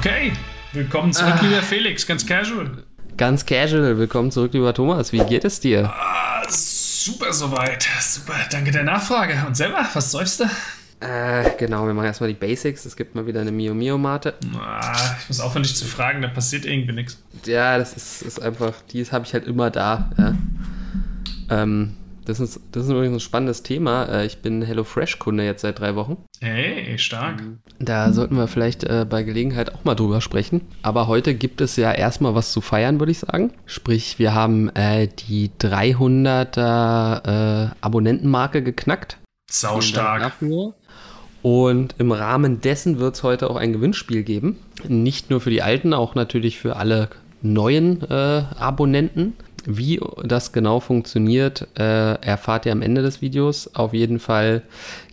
Okay, willkommen zurück, ah. lieber Felix, ganz casual. Ganz casual, willkommen zurück, lieber Thomas. Wie geht es dir? Ah, super soweit. Super, danke der Nachfrage. Und selber, was säufst du? Äh, genau, wir machen erstmal die Basics. Es gibt mal wieder eine Mio Mio Mate. Ah, ich muss aufhören, dich zu fragen, da passiert irgendwie nichts. Ja, das ist, ist einfach, die habe ich halt immer da. Ja. Ähm, das ist, das ist übrigens ein spannendes Thema. Äh, ich bin HelloFresh-Kunde jetzt seit drei Wochen. Hey, stark. Da sollten wir vielleicht äh, bei Gelegenheit auch mal drüber sprechen. Aber heute gibt es ja erstmal was zu feiern, würde ich sagen. Sprich, wir haben äh, die 300er äh, Abonnentenmarke geknackt. Sau stark. Und im Rahmen dessen wird es heute auch ein Gewinnspiel geben. Nicht nur für die Alten, auch natürlich für alle neuen äh, Abonnenten. Wie das genau funktioniert, äh, erfahrt ihr am Ende des Videos. Auf jeden Fall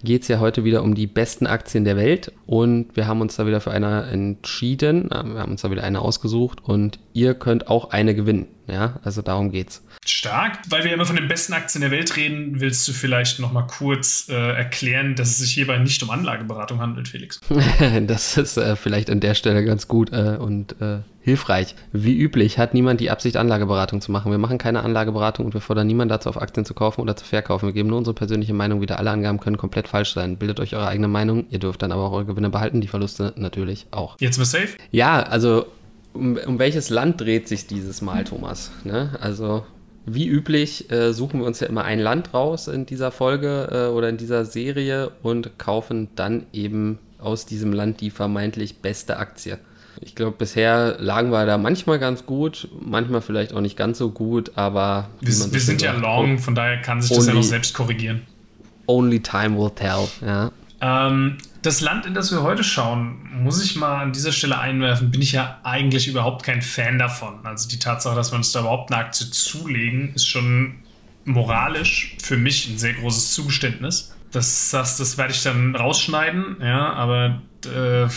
geht es ja heute wieder um die besten Aktien der Welt und wir haben uns da wieder für eine entschieden. Wir haben uns da wieder eine ausgesucht und ihr könnt auch eine gewinnen. Ja, also darum geht's. Stark. Weil wir immer von den besten Aktien der Welt reden, willst du vielleicht noch mal kurz äh, erklären, dass es sich hierbei nicht um Anlageberatung handelt, Felix? das ist äh, vielleicht an der Stelle ganz gut äh, und äh, hilfreich. Wie üblich hat niemand die Absicht, Anlageberatung zu machen. Wir machen keine Anlageberatung und wir fordern niemanden dazu, auf Aktien zu kaufen oder zu verkaufen. Wir geben nur unsere persönliche Meinung wieder. Alle Angaben können komplett falsch sein. Bildet euch eure eigene Meinung. Ihr dürft dann aber auch eure Gewinne behalten, die Verluste natürlich auch. Jetzt mal safe? Ja, also um, um welches Land dreht sich dieses Mal, Thomas? Ne? Also wie üblich äh, suchen wir uns ja immer ein Land raus in dieser Folge äh, oder in dieser Serie und kaufen dann eben aus diesem Land die vermeintlich beste Aktie. Ich glaube, bisher lagen wir da manchmal ganz gut, manchmal vielleicht auch nicht ganz so gut, aber. Wir, wir sind ja long, von daher kann sich das ja noch selbst korrigieren. Only time will tell, ja. Ähm, das Land, in das wir heute schauen, muss ich mal an dieser Stelle einwerfen, bin ich ja eigentlich überhaupt kein Fan davon. Also die Tatsache, dass wir uns da überhaupt eine Aktie zulegen, ist schon moralisch für mich ein sehr großes Zugeständnis. Das, das, das werde ich dann rausschneiden, ja, aber äh,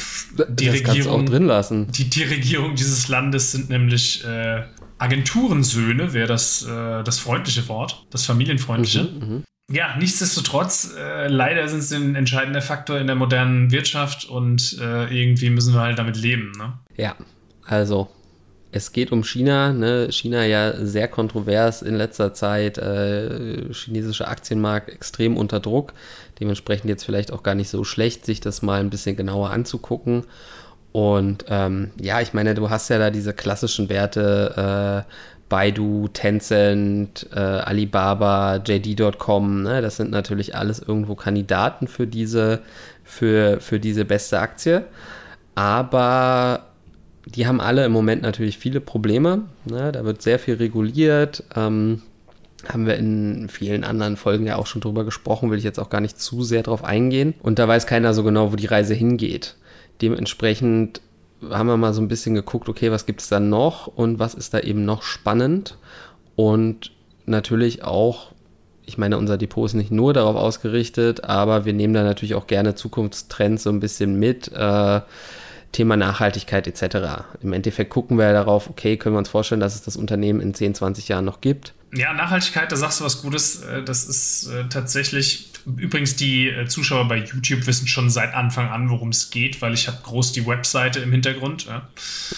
die das Regierung. auch drin lassen. Die, die Regierung dieses Landes sind nämlich äh, Agenturensöhne, wäre das, äh, das freundliche Wort, das familienfreundliche. Mhm, mh. Ja, nichtsdestotrotz, äh, leider sind sie ein entscheidender Faktor in der modernen Wirtschaft und äh, irgendwie müssen wir halt damit leben. Ne? Ja, also es geht um China. Ne? China ja sehr kontrovers in letzter Zeit. Äh, chinesischer Aktienmarkt extrem unter Druck. Dementsprechend jetzt vielleicht auch gar nicht so schlecht, sich das mal ein bisschen genauer anzugucken. Und ähm, ja, ich meine, du hast ja da diese klassischen Werte, äh, Baidu, Tencent, äh, Alibaba, JD.com, ne? das sind natürlich alles irgendwo Kandidaten für diese, für, für diese beste Aktie. Aber die haben alle im Moment natürlich viele Probleme. Ne? Da wird sehr viel reguliert. Ähm, haben wir in vielen anderen Folgen ja auch schon drüber gesprochen, will ich jetzt auch gar nicht zu sehr drauf eingehen. Und da weiß keiner so genau, wo die Reise hingeht. Dementsprechend haben wir mal so ein bisschen geguckt, okay, was gibt es da noch und was ist da eben noch spannend. Und natürlich auch, ich meine, unser Depot ist nicht nur darauf ausgerichtet, aber wir nehmen da natürlich auch gerne Zukunftstrends so ein bisschen mit. Äh, Thema Nachhaltigkeit etc. Im Endeffekt gucken wir darauf, okay, können wir uns vorstellen, dass es das Unternehmen in 10, 20 Jahren noch gibt. Ja, Nachhaltigkeit, da sagst du was Gutes. Äh, das ist äh, tatsächlich Übrigens, die äh, Zuschauer bei YouTube wissen schon seit Anfang an, worum es geht, weil ich habe groß die Webseite im Hintergrund. Ja.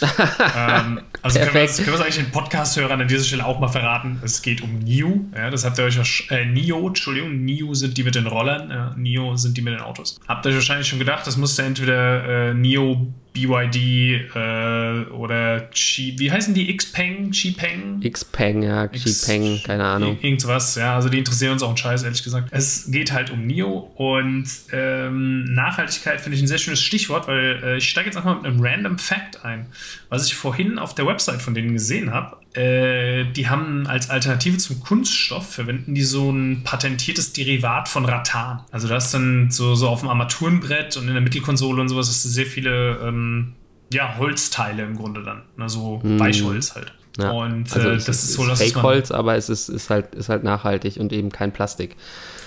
ähm, also können wir, können wir es eigentlich den Podcast-Hörern an dieser Stelle auch mal verraten. Es geht um NIO. Ja, das habt ihr euch äh, NIO, Entschuldigung, NIO sind die mit den Rollern, ja, NIO sind die mit den Autos. Habt ihr euch wahrscheinlich schon gedacht, das musste entweder äh, NIO BYD äh, oder Chi, wie heißen die? Xpeng? Xpeng? Xpeng, ja, Xpeng, keine Ahnung. Irgendwas, ja, also die interessieren uns auch einen Scheiß, ehrlich gesagt. Es geht halt um NIO und ähm, Nachhaltigkeit finde ich ein sehr schönes Stichwort, weil äh, ich steige jetzt einfach mit einem random Fact ein, was ich vorhin auf der Website von denen gesehen habe. Äh, die haben als Alternative zum Kunststoff verwenden die so ein patentiertes Derivat von Rattan. Also da ist dann so, so auf dem Armaturenbrett und in der Mittelkonsole und sowas hast du sehr viele ähm, ja, Holzteile im Grunde dann. Ne? So hm. Weichholz halt. Ja. Und also äh, das ist, ist so, dass Fake-Holz, aber es ist, ist, halt, ist halt nachhaltig und eben kein Plastik.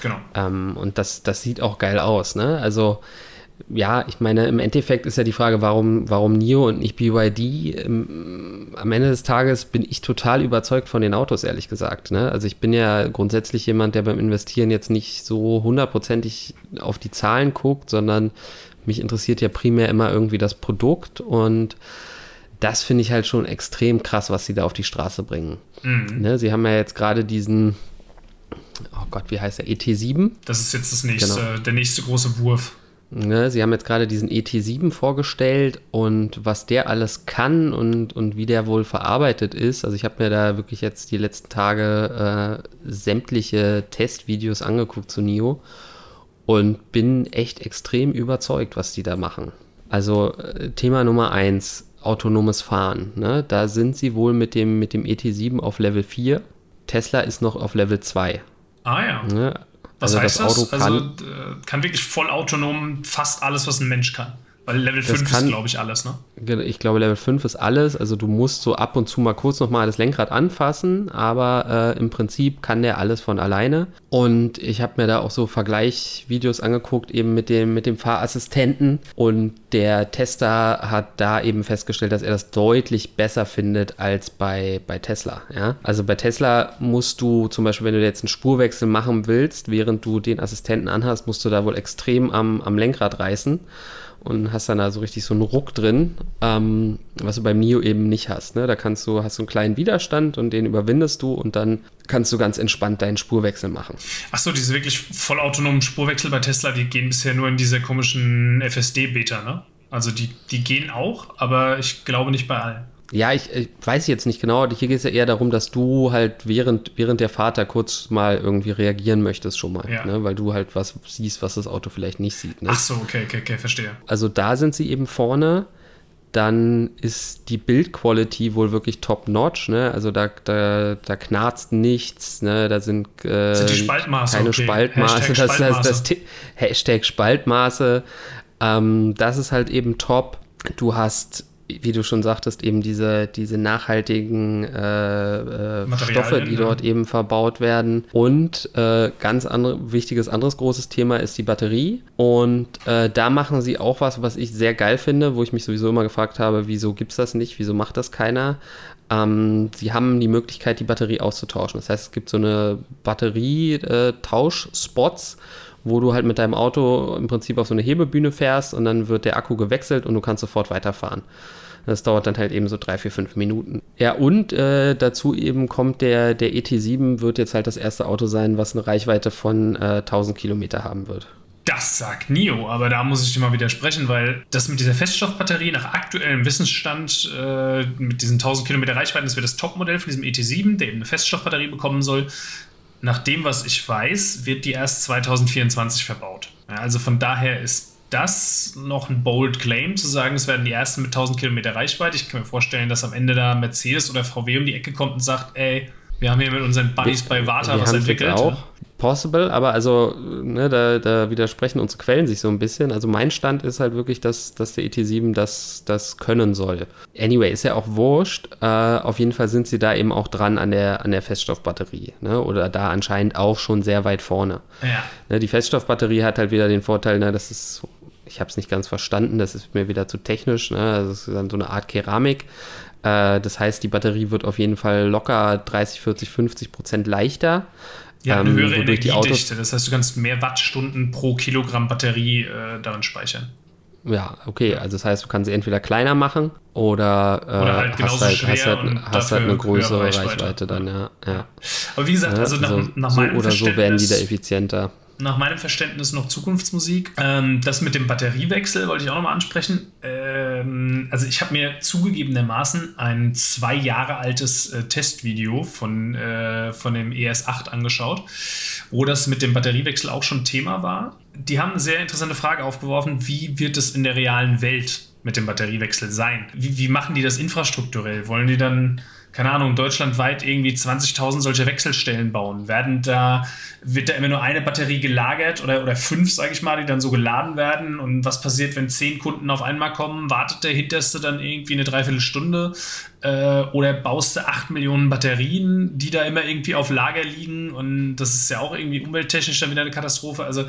Genau. Ähm, und das, das sieht auch geil aus, ne? Also ja, ich meine, im Endeffekt ist ja die Frage, warum, warum NIO und nicht BYD? Ähm, am Ende des Tages bin ich total überzeugt von den Autos, ehrlich gesagt. Ne? Also ich bin ja grundsätzlich jemand, der beim Investieren jetzt nicht so hundertprozentig auf die Zahlen guckt, sondern mich interessiert ja primär immer irgendwie das Produkt und das finde ich halt schon extrem krass, was sie da auf die Straße bringen. Mhm. Ne, sie haben ja jetzt gerade diesen, oh Gott, wie heißt der, ET7? Das ist jetzt das nächste, genau. der nächste große Wurf. Ne, sie haben jetzt gerade diesen ET7 vorgestellt und was der alles kann und, und wie der wohl verarbeitet ist. Also ich habe mir da wirklich jetzt die letzten Tage äh, sämtliche Testvideos angeguckt zu NIO und bin echt extrem überzeugt, was die da machen. Also äh, Thema Nummer eins, autonomes Fahren. Ne? Da sind sie wohl mit dem, mit dem ET7 auf Level 4. Tesla ist noch auf Level 2. Ah ja. Ne? Was also heißt das? das? also kann, äh, kann wirklich voll autonom fast alles, was ein Mensch kann. Weil Level 5 kann, ist, glaube ich, alles, ne? Ich glaube, Level 5 ist alles. Also du musst so ab und zu mal kurz nochmal das Lenkrad anfassen, aber äh, im Prinzip kann der alles von alleine. Und ich habe mir da auch so Vergleichvideos angeguckt, eben mit dem, mit dem Fahrassistenten. Und der Tester hat da eben festgestellt, dass er das deutlich besser findet als bei, bei Tesla. Ja? Also bei Tesla musst du zum Beispiel, wenn du jetzt einen Spurwechsel machen willst, während du den Assistenten anhast, musst du da wohl extrem am, am Lenkrad reißen und hast dann da so richtig so einen Ruck drin, ähm, was du beim Nio eben nicht hast. Ne? Da kannst du, hast du einen kleinen Widerstand und den überwindest du und dann kannst du ganz entspannt deinen Spurwechsel machen. Achso, diese wirklich vollautonomen Spurwechsel bei Tesla, die gehen bisher nur in diese komischen FSD-Beta, ne? Also die, die gehen auch, aber ich glaube nicht bei allen. Ja, ich, ich, weiß jetzt nicht genau. Hier geht es ja eher darum, dass du halt während, während der Fahrt da kurz mal irgendwie reagieren möchtest schon mal. Ja. Ne? Weil du halt was siehst, was das Auto vielleicht nicht sieht. Ne? Ach so, okay, okay, okay, verstehe. Also da sind sie eben vorne. Dann ist die Bildquality wohl wirklich top-notch. Ne? Also da, da, da knarzt nichts. Ne? Da sind, äh, sind die Spaltmaße, keine okay. Spaltmaße. Hashtag das, Spaltmaße. Das, das, das, Hashtag Spaltmaße. Ähm, das ist halt eben top. Du hast wie du schon sagtest, eben diese, diese nachhaltigen äh, äh, Stoffe, die ja. dort eben verbaut werden. Und äh, ganz andere, wichtiges anderes großes Thema ist die Batterie. Und äh, da machen sie auch was, was ich sehr geil finde, wo ich mich sowieso immer gefragt habe, wieso gibt es das nicht, wieso macht das keiner? Ähm, sie haben die Möglichkeit, die Batterie auszutauschen. Das heißt, es gibt so eine Batterietauschspots wo du halt mit deinem Auto im Prinzip auf so eine Hebebühne fährst und dann wird der Akku gewechselt und du kannst sofort weiterfahren. Das dauert dann halt eben so drei, vier, fünf Minuten. Ja, und äh, dazu eben kommt der, der ET7 wird jetzt halt das erste Auto sein, was eine Reichweite von äh, 1000 Kilometer haben wird. Das sagt NIO, aber da muss ich dir mal widersprechen, weil das mit dieser Feststoffbatterie nach aktuellem Wissensstand äh, mit diesen 1000 Kilometer Reichweiten, das wäre das Topmodell von diesem ET7, der eben eine Feststoffbatterie bekommen soll nach dem, was ich weiß, wird die erst 2024 verbaut. Ja, also von daher ist das noch ein bold Claim, zu sagen, es werden die ersten mit 1000 Kilometer Reichweite. Ich kann mir vorstellen, dass am Ende da Mercedes oder VW um die Ecke kommt und sagt, ey, wir haben hier mit unseren Buddies bei Vata was entwickelt. Auch possible, aber also, ne, da, da, widersprechen unsere Quellen sich so ein bisschen. Also mein Stand ist halt wirklich, dass, dass der ET7 das, das können soll. Anyway, ist ja auch wurscht. Äh, auf jeden Fall sind sie da eben auch dran an der, an der Feststoffbatterie. Ne? Oder da anscheinend auch schon sehr weit vorne. Ja. Ne, die Feststoffbatterie hat halt wieder den Vorteil, ne, das ist ich habe es nicht ganz verstanden, das ist mir wieder zu technisch. Ne? Also es ist dann so eine Art Keramik. Äh, das heißt, die Batterie wird auf jeden Fall locker 30, 40, 50 Prozent leichter. Ja, eine ähm, höhere Energiedichte. Das heißt, du kannst mehr Wattstunden pro Kilogramm Batterie äh, darin speichern. Ja, okay. Also das heißt, du kannst sie entweder kleiner machen oder, äh, oder halt hast, halt, hast, halt, hast halt eine größere Reichweite. Reichweite, dann, ja, ja. Aber wie gesagt, also nach, also nach so meinem oder so werden die da effizienter nach meinem Verständnis noch Zukunftsmusik. Ähm, das mit dem Batteriewechsel wollte ich auch nochmal ansprechen. Ähm, also ich habe mir zugegebenermaßen ein zwei Jahre altes äh, Testvideo von, äh, von dem ES8 angeschaut, wo das mit dem Batteriewechsel auch schon Thema war. Die haben eine sehr interessante Frage aufgeworfen, wie wird es in der realen Welt mit dem Batteriewechsel sein? Wie, wie machen die das infrastrukturell? Wollen die dann keine Ahnung, deutschlandweit irgendwie 20.000 solche Wechselstellen bauen? Werden da, wird da immer nur eine Batterie gelagert oder, oder fünf, sage ich mal, die dann so geladen werden? Und was passiert, wenn zehn Kunden auf einmal kommen? Wartet der hinterste dann irgendwie eine Dreiviertelstunde? Äh, oder baust du acht Millionen Batterien, die da immer irgendwie auf Lager liegen? Und das ist ja auch irgendwie umwelttechnisch dann wieder eine Katastrophe. Also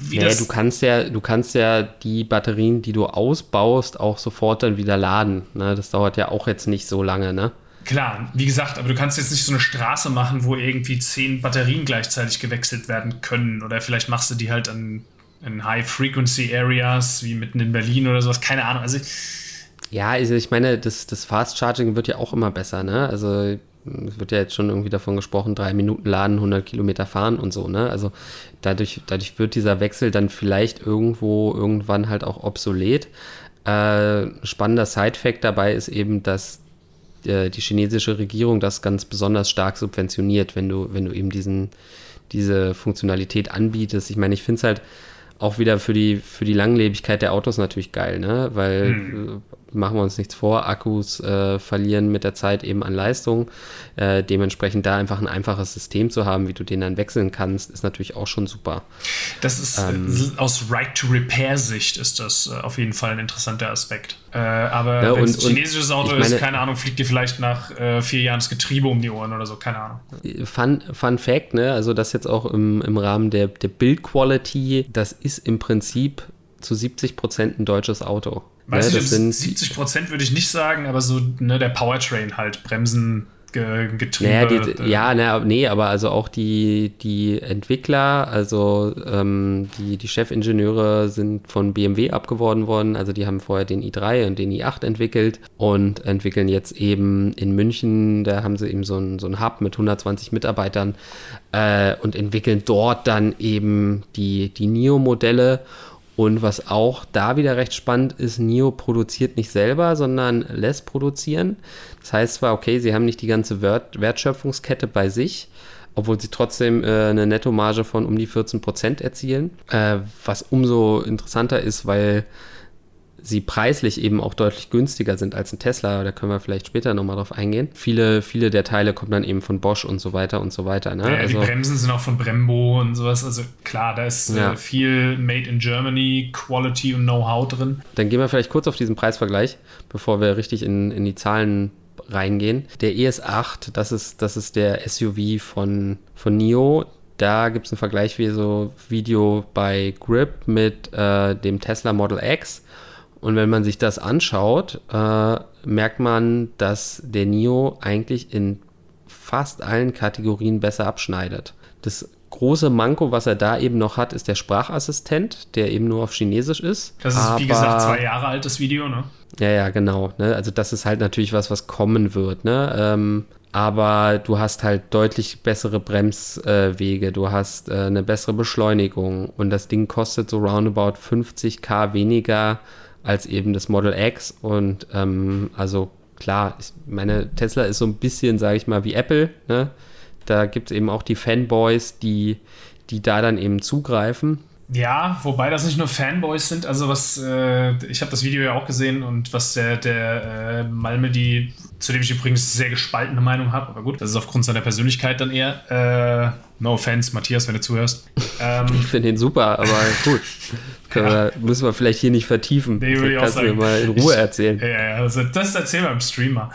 wie naja, du kannst ja, du kannst ja die Batterien, die du ausbaust, auch sofort dann wieder laden. Ne? Das dauert ja auch jetzt nicht so lange, ne? Klar, wie gesagt, aber du kannst jetzt nicht so eine Straße machen, wo irgendwie zehn Batterien gleichzeitig gewechselt werden können. Oder vielleicht machst du die halt an in High-Frequency-Areas, wie mitten in Berlin oder sowas, keine Ahnung. Also ja, also ich meine, das, das Fast Charging wird ja auch immer besser, ne? Also es wird ja jetzt schon irgendwie davon gesprochen, drei Minuten laden, 100 Kilometer fahren und so, ne? Also dadurch, dadurch wird dieser Wechsel dann vielleicht irgendwo irgendwann halt auch obsolet. Äh, spannender Side-Fact dabei ist eben, dass äh, die chinesische Regierung das ganz besonders stark subventioniert, wenn du, wenn du eben diesen, diese Funktionalität anbietest. Ich meine, ich finde es halt auch wieder für die, für die Langlebigkeit der Autos natürlich geil, ne? Weil hm machen wir uns nichts vor, Akkus äh, verlieren mit der Zeit eben an Leistung. Äh, dementsprechend da einfach ein einfaches System zu haben, wie du den dann wechseln kannst, ist natürlich auch schon super. Das ist ähm, aus Right-to-Repair-Sicht ist das äh, auf jeden Fall ein interessanter Aspekt. Äh, aber ja, wenn es ein chinesisches Auto meine, ist, keine Ahnung, fliegt dir vielleicht nach äh, vier Jahren das Getriebe um die Ohren oder so, keine Ahnung. Fun, Fun Fact, ne? also das jetzt auch im, im Rahmen der, der Build-Quality, das ist im Prinzip zu 70 Prozent ein deutsches Auto. Weiß ja, nicht, sind 70 Prozent würde ich nicht sagen, aber so ne, der Powertrain halt, Bremsen, Getriebe. Naja, die, ja, na, nee, aber also auch die, die Entwickler, also ähm, die, die Chefingenieure sind von BMW abgeworben worden. Also die haben vorher den i3 und den i8 entwickelt und entwickeln jetzt eben in München, da haben sie eben so ein, so ein Hub mit 120 Mitarbeitern äh, und entwickeln dort dann eben die, die NIO-Modelle. Und was auch da wieder recht spannend ist, NIO produziert nicht selber, sondern lässt produzieren. Das heißt zwar, okay, sie haben nicht die ganze Wert Wertschöpfungskette bei sich, obwohl sie trotzdem äh, eine Nettomarge von um die 14% erzielen. Äh, was umso interessanter ist, weil sie preislich eben auch deutlich günstiger sind als ein Tesla. Da können wir vielleicht später nochmal drauf eingehen. Viele, viele der Teile kommen dann eben von Bosch und so weiter und so weiter. Ne? Ja, also, die Bremsen sind auch von Brembo und sowas. Also klar, da ist äh, ja. äh, viel Made in Germany, Quality und Know-how drin. Dann gehen wir vielleicht kurz auf diesen Preisvergleich, bevor wir richtig in, in die Zahlen reingehen. Der ES8, das ist, das ist der SUV von, von NIO. Da gibt es einen Vergleich wie so Video bei Grip mit äh, dem Tesla Model X. Und wenn man sich das anschaut, äh, merkt man, dass der NIO eigentlich in fast allen Kategorien besser abschneidet. Das große Manko, was er da eben noch hat, ist der Sprachassistent, der eben nur auf Chinesisch ist. Das ist, Aber, wie gesagt, zwei Jahre altes Video, ne? Ja, ja, genau. Ne? Also das ist halt natürlich was, was kommen wird. Ne? Ähm, aber du hast halt deutlich bessere Bremswege, äh, du hast äh, eine bessere Beschleunigung und das Ding kostet so roundabout 50k weniger als eben das Model X. Und ähm, also klar, ich meine, Tesla ist so ein bisschen, sage ich mal, wie Apple. Ne? Da gibt es eben auch die Fanboys, die, die da dann eben zugreifen. Ja, wobei das nicht nur Fanboys sind. Also was, äh, ich habe das Video ja auch gesehen und was der, der äh, Malmedy, zu dem ich übrigens sehr gespaltene Meinung habe, aber gut, das ist aufgrund seiner Persönlichkeit dann eher. Äh, No offense, Matthias, wenn du zuhörst. Ähm, ich finde ihn super, aber gut. Ja. Wir, müssen wir vielleicht hier nicht vertiefen. Nee, würde ich auch sagen. Du mir mal in Ruhe erzählen. Ja, ja, also das erzählen wir im Streamer.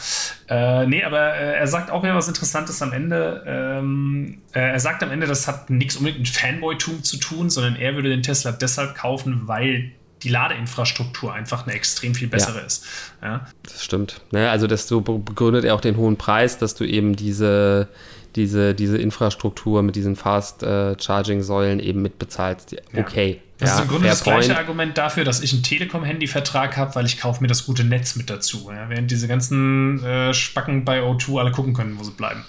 Äh, nee, aber äh, er sagt auch wieder was Interessantes am Ende. Ähm, äh, er sagt am Ende, das hat nichts unbedingt mit Fanboy-Tum zu tun, sondern er würde den Tesla deshalb kaufen, weil die Ladeinfrastruktur einfach eine extrem viel bessere ja. ist. Ja? Das stimmt. Naja, also das so begründet er auch den hohen Preis, dass du eben diese diese, diese Infrastruktur mit diesen Fast-Charging-Säulen äh, eben mitbezahlst. Okay. Das ja, ist im Grunde das gleiche point. Argument dafür, dass ich einen Telekom-Handy-Vertrag habe, weil ich kaufe mir das gute Netz mit dazu. Ja, während diese ganzen äh, Spacken bei O2 alle gucken können, wo sie bleiben.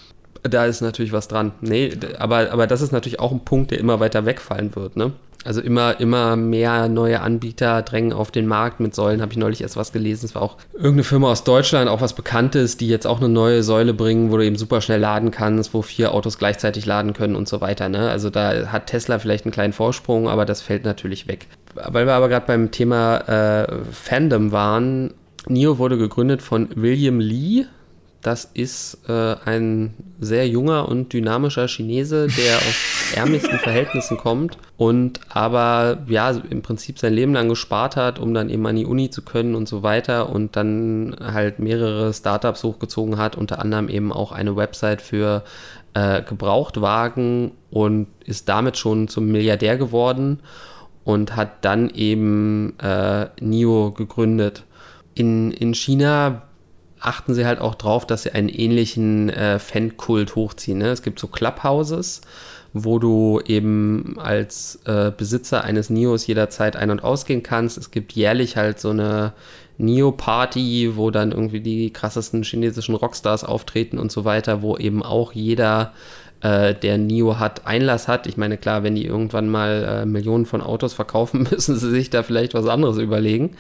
Da ist natürlich was dran. Nee, aber, aber das ist natürlich auch ein Punkt, der immer weiter wegfallen wird. Ne? Also immer, immer mehr neue Anbieter drängen auf den Markt. Mit Säulen habe ich neulich erst was gelesen. Es war auch irgendeine Firma aus Deutschland, auch was Bekanntes, die jetzt auch eine neue Säule bringen, wo du eben super schnell laden kannst, wo vier Autos gleichzeitig laden können und so weiter. Ne? Also da hat Tesla vielleicht einen kleinen Vorsprung, aber das fällt natürlich weg. Weil wir aber gerade beim Thema äh, Fandom waren, NIO wurde gegründet von William Lee, das ist äh, ein sehr junger und dynamischer Chinese, der aus ärmlichsten Verhältnissen kommt und aber ja im Prinzip sein Leben lang gespart hat, um dann eben an die Uni zu können und so weiter und dann halt mehrere Startups hochgezogen hat, unter anderem eben auch eine Website für äh, Gebrauchtwagen und ist damit schon zum Milliardär geworden und hat dann eben äh, NIO gegründet. In, in China achten sie halt auch drauf, dass sie einen ähnlichen äh, Fankult hochziehen. Ne? Es gibt so Clubhouses, wo du eben als äh, Besitzer eines Nios jederzeit ein- und ausgehen kannst. Es gibt jährlich halt so eine Neo-Party, wo dann irgendwie die krassesten chinesischen Rockstars auftreten und so weiter, wo eben auch jeder, äh, der Nio hat, Einlass hat. Ich meine, klar, wenn die irgendwann mal äh, Millionen von Autos verkaufen, müssen sie sich da vielleicht was anderes überlegen.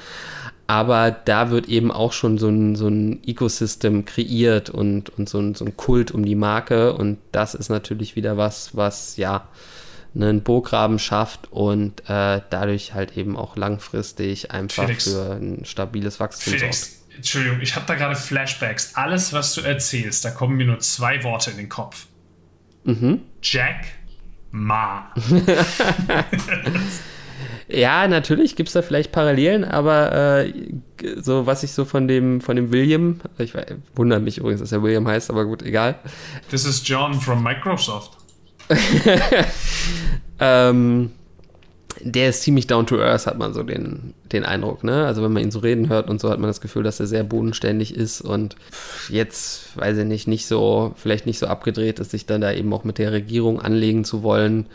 Aber da wird eben auch schon so ein, so ein Ecosystem kreiert und, und so, ein, so ein Kult um die Marke. Und das ist natürlich wieder was, was ja einen Burggraben schafft und äh, dadurch halt eben auch langfristig einfach Felix. für ein stabiles Wachstum Felix. sorgt. Entschuldigung, ich habe da gerade Flashbacks. Alles, was du erzählst, da kommen mir nur zwei Worte in den Kopf. Mhm. Jack Ma. ja, natürlich gibt es da vielleicht Parallelen, aber äh, so was ich so von dem von dem William, ich wundere mich übrigens, dass er William heißt, aber gut, egal. This is John from Microsoft. ähm, der ist ziemlich down to earth, hat man so den, den Eindruck. Ne? Also wenn man ihn so reden hört und so, hat man das Gefühl, dass er sehr bodenständig ist und jetzt, weiß ich nicht, nicht so, vielleicht nicht so abgedreht ist, sich dann da eben auch mit der Regierung anlegen zu wollen.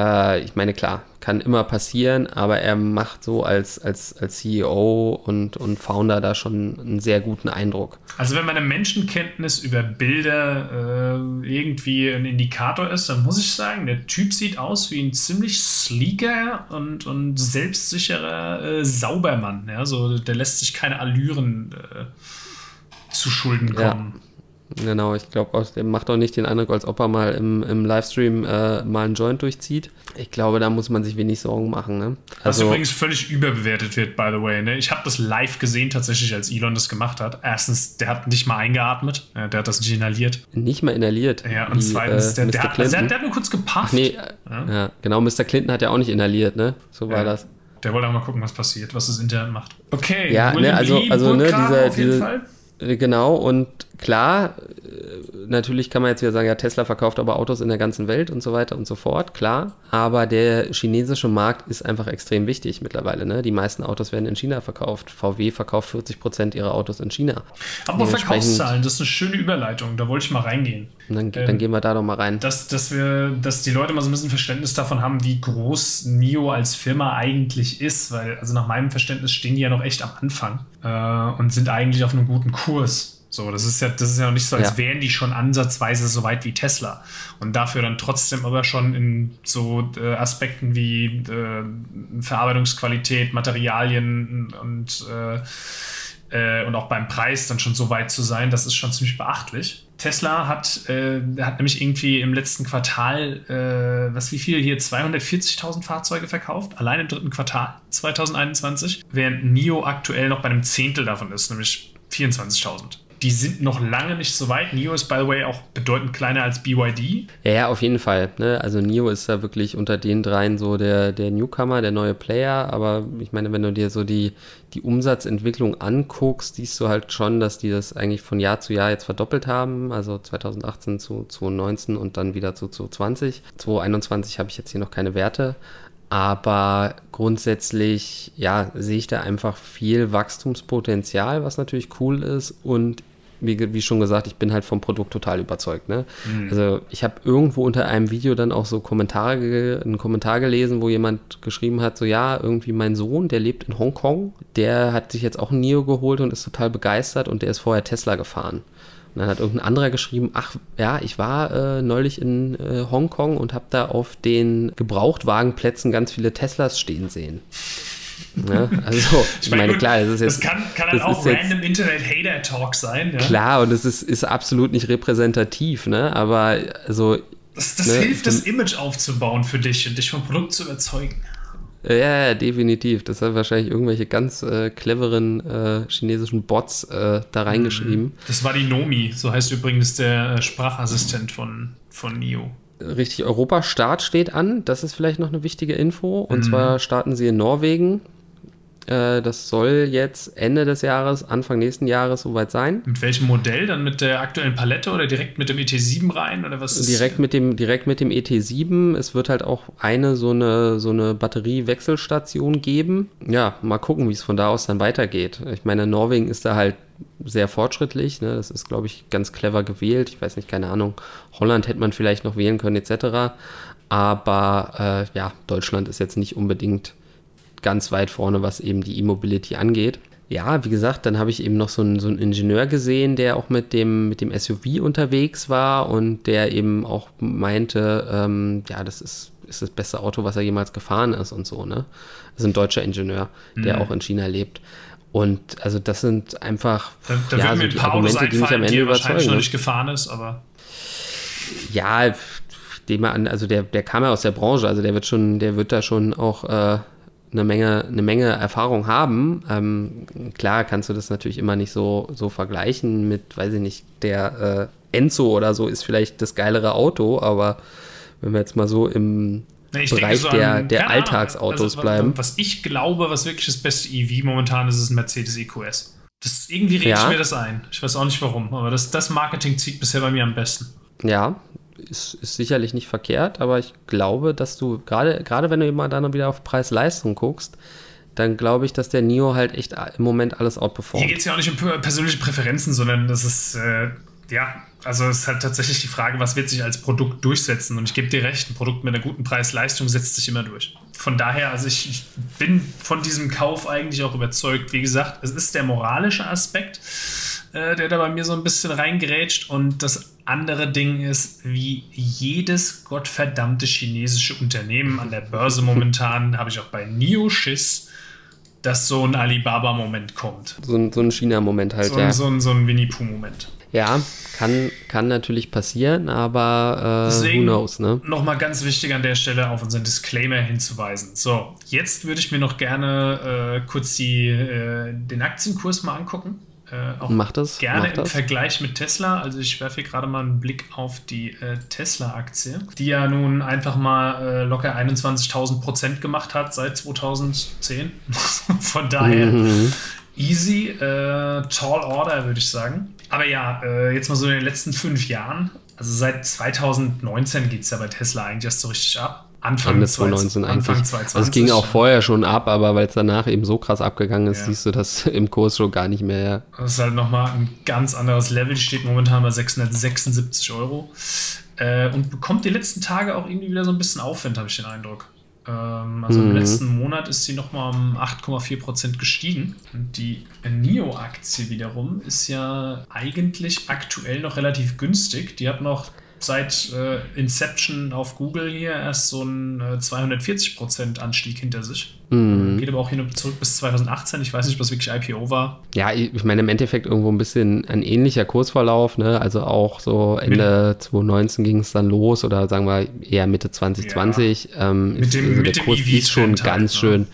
Äh, ich meine, klar, kann immer passieren, aber er macht so als, als, als CEO und, und Founder da schon einen sehr guten Eindruck. Also wenn meine Menschenkenntnis über Bilder äh, irgendwie ein Indikator ist, dann muss ich sagen, der Typ sieht aus wie ein ziemlich sleeker und, und selbstsicherer äh, Saubermann. Ja? So, der lässt sich keine Allüren äh, zu Schulden kommen. Ja. Genau, ich glaube, der macht auch nicht den Eindruck, als ob er mal im, im Livestream äh, mal einen Joint durchzieht. Ich glaube, da muss man sich wenig Sorgen machen. Ne? Also, Was übrigens völlig überbewertet wird, by the way. Ne? Ich habe das live gesehen, tatsächlich, als Elon das gemacht hat. Erstens, der hat nicht mal eingeatmet, der hat das nicht inhaliert. Nicht mal inhaliert. Ja, und wie, zweitens, der, äh, der, hat, also der, hat, nur kurz gepafft. Nee, ja. ja. genau, Mr. Clinton hat ja auch nicht inhaliert, ne? So war ja. das. Der wollte auch mal gucken, was passiert, was das Internet macht. Okay, ja, ne, also, also ne, dieser, auf jeden diese, Fall. Äh, genau, und klar, äh, natürlich kann man jetzt wieder sagen, ja, Tesla verkauft aber Autos in der ganzen Welt und so weiter und so fort, klar. Aber der chinesische Markt ist einfach extrem wichtig mittlerweile. Ne? Die meisten Autos werden in China verkauft. VW verkauft 40 Prozent ihrer Autos in China. Aber Verkaufszahlen, das ist eine schöne Überleitung. Da wollte ich mal reingehen. Dann, ähm, dann, gehen wir da doch mal rein. Dass, dass, wir, dass die Leute mal so ein bisschen Verständnis davon haben, wie groß NIO als Firma eigentlich ist. Weil, also nach meinem Verständnis stehen die ja noch echt am Anfang äh, und sind eigentlich auf einem guten Kurs. So, das ist ja, das ist ja noch nicht so, als ja. wären die schon ansatzweise so weit wie Tesla. Und dafür dann trotzdem aber schon in so äh, Aspekten wie äh, Verarbeitungsqualität, Materialien und, äh, äh, und auch beim Preis dann schon so weit zu sein, das ist schon ziemlich beachtlich. Tesla hat, äh, hat nämlich irgendwie im letzten Quartal, äh, was wie viel hier, 240.000 Fahrzeuge verkauft, allein im dritten Quartal 2021, während NIO aktuell noch bei einem Zehntel davon ist, nämlich 24.000 die sind noch lange nicht so weit. NIO ist, by the way, auch bedeutend kleiner als BYD. Ja, ja auf jeden Fall. Ne? Also NIO ist ja wirklich unter den dreien so der, der Newcomer, der neue Player. Aber ich meine, wenn du dir so die, die Umsatzentwicklung anguckst, siehst du halt schon, dass die das eigentlich von Jahr zu Jahr jetzt verdoppelt haben. Also 2018 zu 2019 und dann wieder zu 2020. 2021 habe ich jetzt hier noch keine Werte. Aber grundsätzlich, ja, sehe ich da einfach viel Wachstumspotenzial, was natürlich cool ist. Und wie, wie, schon gesagt, ich bin halt vom Produkt total überzeugt. Ne? Mhm. Also ich habe irgendwo unter einem Video dann auch so Kommentare, einen Kommentar gelesen, wo jemand geschrieben hat, so ja, irgendwie mein Sohn, der lebt in Hongkong, der hat sich jetzt auch ein Nio geholt und ist total begeistert und der ist vorher Tesla gefahren. Und dann hat irgendein anderer geschrieben, ach ja, ich war äh, neulich in äh, Hongkong und habe da auf den Gebrauchtwagenplätzen ganz viele Teslas stehen sehen. Ne? also, ich meine, klar, das ist jetzt. Das kann, kann das auch random Internet-Hater-Talk sein. Ja? Klar, und es ist, ist absolut nicht repräsentativ, ne? Aber also. Das, das ne, hilft, das Image aufzubauen für dich und dich vom Produkt zu überzeugen. Ja, ja, definitiv. Das haben wahrscheinlich irgendwelche ganz äh, cleveren äh, chinesischen Bots äh, da reingeschrieben. Mhm. Das war die Nomi, so heißt übrigens der äh, Sprachassistent von, von NIO. Richtig, Europa-Start steht an. Das ist vielleicht noch eine wichtige Info. Und mhm. zwar starten sie in Norwegen Äh, das soll jetzt Ende des Jahres, Anfang nächsten Jahres soweit sein. Mit welchem Modell? Dann mit der aktuellen Palette oder direkt mit dem ET7 rein? Oder was direkt, mit dem, direkt mit dem ET7. Es wird halt auch eine so eine, so eine Batteriewechselstation geben. Ja, mal gucken, wie es von da aus dann weitergeht. Ich meine, Norwegen ist da halt sehr fortschrittlich. Ne? Das ist, glaube ich, ganz clever gewählt. Ich weiß nicht, keine Ahnung. Holland hätte man vielleicht noch wählen können, etc. Aber äh, ja, Deutschland ist jetzt nicht unbedingt ganz weit vorne, was eben die E-Mobility angeht. Ja, wie gesagt, dann habe ich eben noch so einen, so einen Ingenieur gesehen, der auch mit dem, mit dem SUV unterwegs war und der eben auch meinte, ähm, ja, das ist, ist das beste Auto, was er jemals gefahren ist und so, ne? Das ist ein deutscher Ingenieur, der mhm. auch in China lebt. Und also das sind einfach da, da ja, so die Argumente, die mich am Ende überzeugen. noch nicht gefahren ist, aber ja, dem an, also der, der kam ja aus der Branche, also der wird schon, der wird da schon auch äh, eine Menge, eine Menge Erfahrung haben. Ähm, klar kannst du das natürlich immer nicht so, so vergleichen mit, weiß ich nicht, der äh, Enzo oder so ist vielleicht das geilere Auto, aber wenn wir jetzt mal so im nee, Bereich so der, an, der Alltagsautos also, bleiben. Was ich glaube, was wirklich das beste EV momentan ist, ist ein Mercedes EQS. Das, irgendwie rede ja. ich mir das ein. Ich weiß auch nicht warum, aber das, das Marketing zieht bisher bei mir am besten. Ja, ist, ist sicherlich nicht verkehrt, aber ich glaube, dass du gerade, gerade wenn du immer dann wieder auf Preis-Leistung guckst, dann glaube ich, dass der Nio halt echt im Moment alles outperformt. Hier geht es ja auch nicht um persönliche Präferenzen, sondern das ist, äh, ja, also es ist halt tatsächlich die Frage, was wird sich als Produkt durchsetzen? Und ich gebe dir recht, ein Produkt mit einer guten Preis-Leistung setzt sich immer durch. Von daher, also ich, ich, bin von diesem Kauf eigentlich auch überzeugt. Wie gesagt, es ist der moralische Aspekt, äh, der da bei mir so ein bisschen reingerätscht. Und das andere Ding ist, wie jedes gottverdammte chinesische Unternehmen an der Börse momentan, habe ich auch bei NIO Schiss, dass so ein Alibaba-Moment kommt. So ein, so ein China-Moment halt, so, ja. So ein, so ein Winnie-Pooh-Moment. Ja, kann, kann natürlich passieren, aber äh, Deswegen who knows, ne? Nochmal ganz wichtig an der Stelle auf unseren Disclaimer hinzuweisen. So, jetzt würde ich mir noch gerne äh, kurz die, äh, den Aktienkurs mal angucken. Äh, auch mach das, gerne mach im das. Vergleich mit Tesla. Also ich werfe hier gerade mal einen Blick auf die äh, Tesla-Aktie, die ja nun einfach mal äh, locker 21.000 Prozent gemacht hat seit 2010. Von daher mhm. easy, äh, tall order würde ich sagen. Aber ja, äh, jetzt mal so in den letzten fünf Jahren. Also seit 2019 geht es ja bei Tesla eigentlich erst so richtig ab. Anfang Ende 2019 eigentlich. Anfang 2020. Also es ging auch vorher schon ab, aber weil es danach eben so krass abgegangen ist, ja. siehst du das im Kurs schon gar nicht mehr. Das ist halt nochmal ein ganz anderes Level. Die steht momentan bei 676 Euro. Äh, und bekommt die letzten Tage auch irgendwie wieder so ein bisschen Aufwind, habe ich den Eindruck. Ähm, also mhm. im letzten Monat ist sie nochmal um 8,4% gestiegen. Und die NIO-Aktie wiederum ist ja eigentlich aktuell noch relativ günstig. Die hat noch seit äh, Inception auf Google hier erst so einen äh, 240% Anstieg hinter sich. Mhm. Geht aber auch hin zurück bis 2018. Ich weiß nicht, was wirklich IPO war. Ja, ich meine, im Endeffekt irgendwo ein bisschen ein ähnlicher Kursverlauf. Ne? Also auch so Ende mit, 2019 ging es dann los oder sagen wir eher Mitte 2020. Ja. Ähm, mit dem, also der Kurs ist schon halt, ganz ne?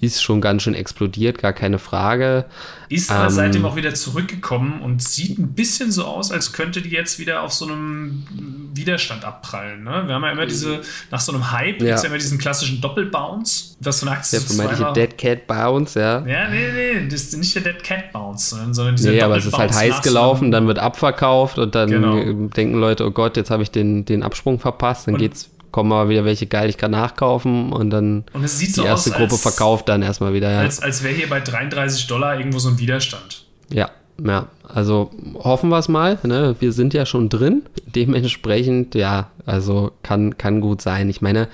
Ist schon ganz schön explodiert, gar keine Frage. Ist aber ähm, seitdem auch wieder zurückgekommen und sieht ein bisschen so aus, als könnte die jetzt wieder auf so einem Widerstand abprallen. Ne? Wir haben ja immer diese, nach so einem Hype, ja. gibt es ja immer diesen klassischen Doppelbounce, dass so eine Aktie Der vermeintliche Dead Cat Bounce, ja. Ja, nee, nee, das ist nicht der Dead Cat Bounce, sondern dieser Nee, aber es ist halt heiß gelaufen, dann wird abverkauft und dann genau. denken Leute, oh Gott, jetzt habe ich den, den Absprung verpasst, dann und geht's kommen aber wieder welche geil, ich kann nachkaufen und dann und die erste aus, Gruppe als, verkauft dann erstmal wieder. Ja. Als, als wäre hier bei 33 Dollar irgendwo so ein Widerstand. Ja, ja, also hoffen wir es mal. Ne? Wir sind ja schon drin. Dementsprechend, ja, also kann, kann gut sein. Ich meine,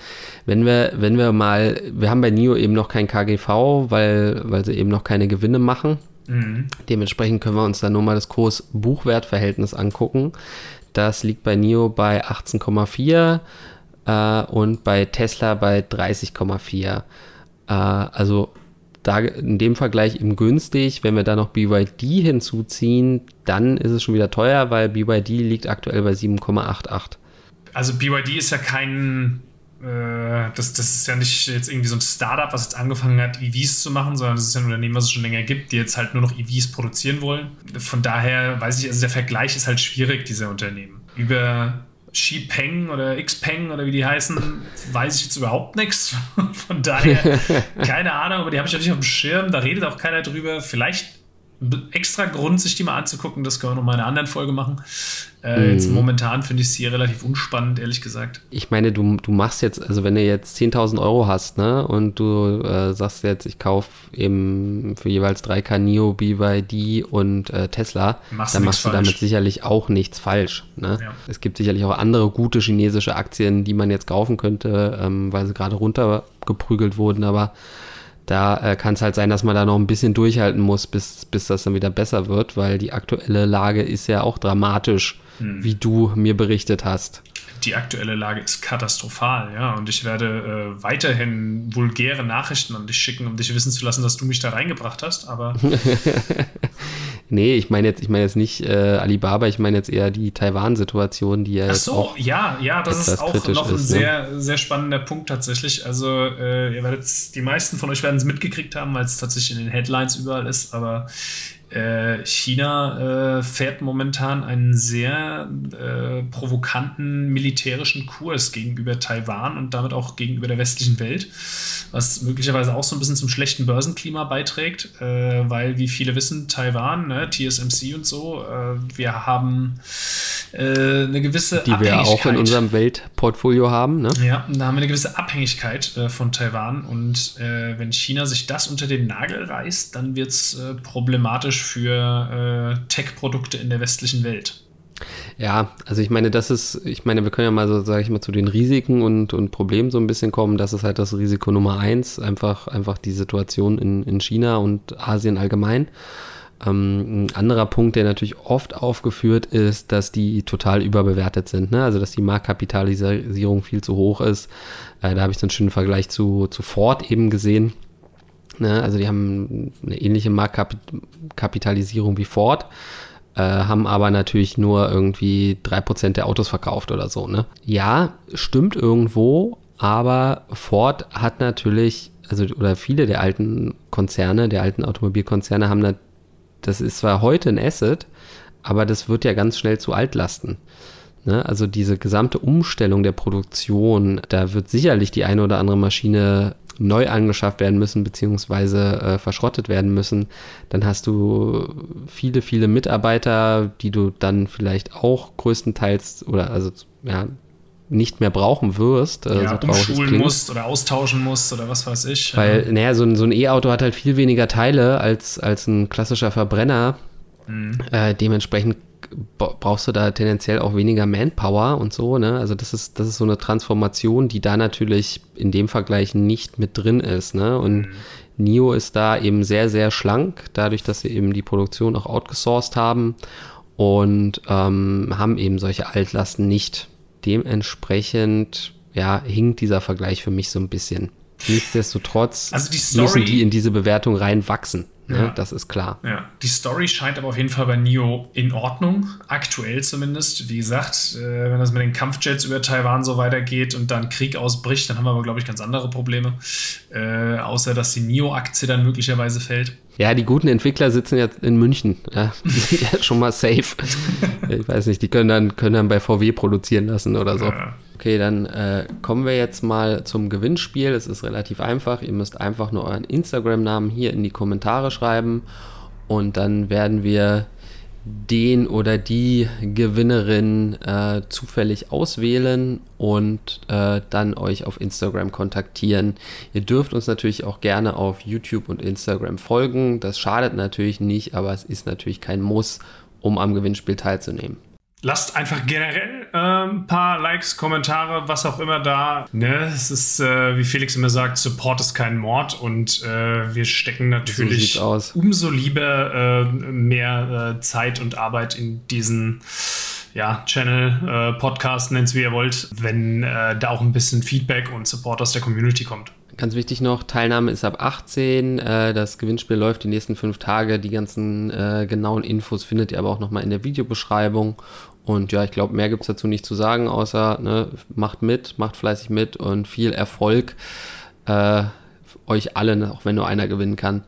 wenn wir, wenn wir mal, wir haben bei NIO eben noch kein KGV, weil, weil sie eben noch keine Gewinne machen. Mhm. Dementsprechend können wir uns dann nur mal das Kurs-Buchwert-Verhältnis angucken. Das liegt bei NIO bei 18,4 äh, und bei Tesla bei 30,4. Äh, also da in dem Vergleich eben günstig. Wenn wir da noch BYD hinzuziehen, dann ist es schon wieder teuer, weil BYD liegt aktuell bei 7,88. Also BYD ist ja kein, äh, das, das ist ja nicht jetzt irgendwie so ein Startup, was jetzt angefangen hat, EVs zu machen, sondern das ist ja ein Unternehmen, was es schon länger gibt, die jetzt halt nur noch EVs produzieren wollen. Von daher weiß ich, also der Vergleich ist halt schwierig, dieser Unternehmen. Über Xipeng oder Xpeng oder wie die heißen, weiß ich jetzt überhaupt nichts. Von daher, keine Ahnung, aber die habe ich auch nicht auf dem Schirm. Da redet auch keiner drüber. Vielleicht extra Grund, sich die mal anzugucken. Das können wir noch mal in einer anderen Folge machen. Äh, mm. Jetzt mhm. momentan finde ich sie relativ unspannend, ehrlich gesagt. Ich meine, du, du machst jetzt, also wenn du jetzt 10.000 Euro hast, ne, und du äh, sagst jetzt, ich kaufe eben für jeweils 3K NIO, BYD und äh, Tesla, machst dann machst du falsch. damit sicherlich auch nichts falsch. Ne? Ja. Es gibt sicherlich auch andere gute chinesische Aktien, die man jetzt kaufen könnte, ähm, weil sie gerade runtergeprügelt wurden, aber da äh, kann es halt sein, dass man da noch ein bisschen durchhalten muss, bis, bis das dann wieder besser wird, weil die aktuelle Lage ist ja auch dramatisch, hm. wie du mir berichtet hast. Die aktuelle Lage ist katastrophal, ja. Und ich werde äh, weiterhin vulgäre Nachrichten an dich schicken, um dich wissen zu lassen, dass du mich da reingebracht hast. Aber Nee, ich meine jetzt, ich meine jetzt nicht äh, Alibaba, ich meine jetzt eher die Taiwan-Situation, die ja Ach so, auch ja, ja, das ist auch noch ein ist, ne? sehr, sehr spannender Punkt tatsächlich. Also äh, ihr werdet die meisten von euch werden es mitgekriegt haben, weil es tatsächlich in den Headlines überall ist, aber äh, China äh, fährt momentan einen sehr äh, provokanten militärischen Kurs gegenüber Taiwan und damit auch gegenüber der westlichen Welt, was möglicherweise auch so ein bisschen zum schlechten Börsenklima beiträgt, äh, weil, wie viele wissen, Taiwan, ne, TSMC und so, äh, wir haben eine gewisse Die wir auch in unserem Weltportfolio haben. Ne? Ja, da haben wir eine gewisse Abhängigkeit von Taiwan und wenn China sich das unter den Nagel reißt, dann wird es problematisch für äh, Tech-Produkte in der westlichen Welt. Ja, also ich meine, das ist, ich meine, wir können ja mal so, sage ich mal, zu den Risiken und, und Problemen so ein bisschen kommen. Das ist halt das Risiko Nummer eins, einfach, einfach die Situation in, in China und Asien allgemein. Ähm, ein anderer Punkt, der natürlich oft aufgeführt ist, dass die total überbewertet sind. Ne? Also, dass die Marktkapitalisierung viel zu hoch ist. Äh, da habe ich so einen schönen Vergleich zu, zu Ford eben gesehen. Ne? Also die haben eine ähnliche Marktkapitalisierung wie Ford, äh, haben aber natürlich nur irgendwie 3% der Autos verkauft oder so. Ne? Ja, stimmt irgendwo, aber Ford hat natürlich, also oder viele der alten Konzerne, der alten Automobilkonzerne haben, da, das ist zwar heute ein Asset, aber das wird ja ganz schnell zu Altlasten. Ne? Also diese gesamte Umstellung der Produktion, da wird sicherlich die eine oder andere Maschine neu angeschafft werden müssen, beziehungsweise äh, verschrottet werden müssen, dann hast du viele, viele Mitarbeiter, die du dann vielleicht auch größtenteils oder also ja, nicht mehr brauchen wirst. Äh, ja, so umschulen musst oder austauschen musst oder was weiß ich. Weil, ja. naja, so ein, so ein E-Auto hat halt viel weniger Teile als, als ein klassischer Verbrenner. Mhm. Äh, dementsprechend brauchst du da tendenziell auch weniger Manpower und so, ne? Also das ist, das ist so eine Transformation, die da natürlich in dem Vergleich nicht mit drin ist, ne? Und mhm. NIO ist da eben sehr, sehr schlank, dadurch, dass sie eben die Produktion auch outgesourced haben und ähm, haben eben solche Altlasten nicht. Dementsprechend, ja, hinkt dieser Vergleich für mich so ein bisschen. Nichtsdestotrotz also die müssen die in diese Bewertung reinwachsen. Ne? Ja. Das ist klar. Ja. Die Story scheint aber auf jeden Fall bei Nio in Ordnung, aktuell zumindest. Wie gesagt, äh, wenn das mit den Kampfjets über Taiwan so weitergeht und dann Krieg ausbricht, dann haben wir aber, glaube ich, ganz andere Probleme. Äh, außer, dass die Nio-Aktie dann möglicherweise fällt. Ja, die guten Entwickler sitzen jetzt in München. Ja, die sind ja schon mal safe. ich weiß nicht, die können dann, können dann bei VW produzieren lassen oder so. Ja. Okay, dann äh, kommen wir jetzt mal zum Gewinnspiel. Es ist relativ einfach. Ihr müsst einfach nur euren Instagram-Namen hier in die Kommentare schreiben und dann werden wir den oder die Gewinnerin äh, zufällig auswählen und äh, dann euch auf Instagram kontaktieren. Ihr dürft uns natürlich auch gerne auf YouTube und Instagram folgen. Das schadet natürlich nicht, aber es ist natürlich kein Muss, um am Gewinnspiel teilzunehmen. Lasst einfach generell ein paar Likes, Kommentare, was auch immer da. Ne? Es ist, äh, wie Felix immer sagt, Support ist kein Mord und äh, wir stecken natürlich so umso lieber äh, mehr äh, Zeit und Arbeit in diesen ja, Channel, äh, Podcast, nennt es wie ihr wollt, wenn da auch ein bisschen Feedback und Support aus der Community kommt. Ganz wichtig noch, Teilnahme ist ab 18. das Gewinnspiel läuft die nächsten fünf Tage. Die ganzen genauen Infos findet ihr aber auch nochmal in der Videobeschreibung. Und ja, ich glaube, mehr gibt es dazu nicht zu sagen, außer ne, macht mit, macht fleißig mit und viel Erfolg äh, euch allen, auch wenn nur einer gewinnen kann.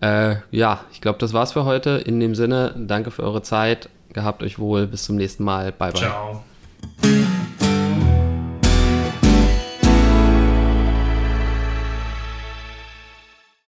Äh, ja, ich glaube, das war's für heute. In dem Sinne, danke für eure Zeit. Gehabt euch wohl. Bis zum nächsten Mal. Bye, bye. Ciao.